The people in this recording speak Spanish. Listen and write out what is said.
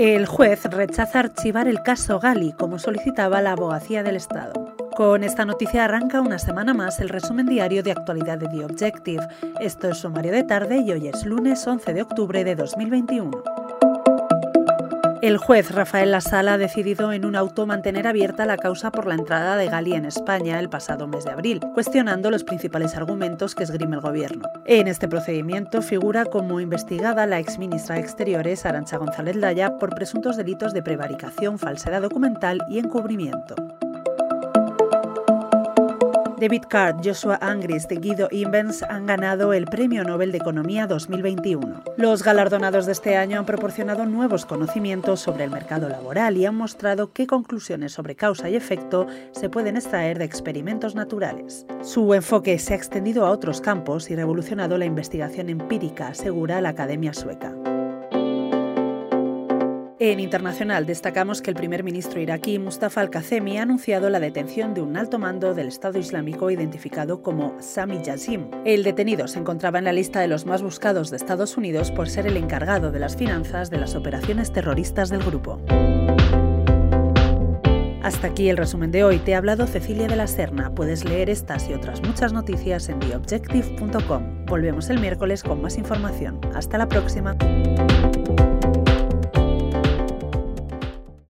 El juez rechaza archivar el caso Gali como solicitaba la abogacía del Estado. Con esta noticia arranca una semana más el resumen diario de actualidad de The Objective. Esto es sumario de tarde y hoy es lunes 11 de octubre de 2021. El juez Rafael Lasala ha decidido en un auto mantener abierta la causa por la entrada de Gali en España el pasado mes de abril, cuestionando los principales argumentos que esgrime el gobierno. En este procedimiento figura como investigada la exministra de Exteriores Arancha González Laya por presuntos delitos de prevaricación, falsedad documental y encubrimiento. David Card, Joshua Angrist y Guido Imbens han ganado el Premio Nobel de Economía 2021. Los galardonados de este año han proporcionado nuevos conocimientos sobre el mercado laboral y han mostrado qué conclusiones sobre causa y efecto se pueden extraer de experimentos naturales. Su enfoque se ha extendido a otros campos y revolucionado la investigación empírica, asegura la Academia Sueca. En internacional destacamos que el primer ministro iraquí Mustafa al-Kazemi ha anunciado la detención de un alto mando del Estado Islámico identificado como Sami Yazim. El detenido se encontraba en la lista de los más buscados de Estados Unidos por ser el encargado de las finanzas de las operaciones terroristas del grupo. Hasta aquí el resumen de hoy. Te ha hablado Cecilia de la Serna. Puedes leer estas y otras muchas noticias en theobjective.com. Volvemos el miércoles con más información. Hasta la próxima.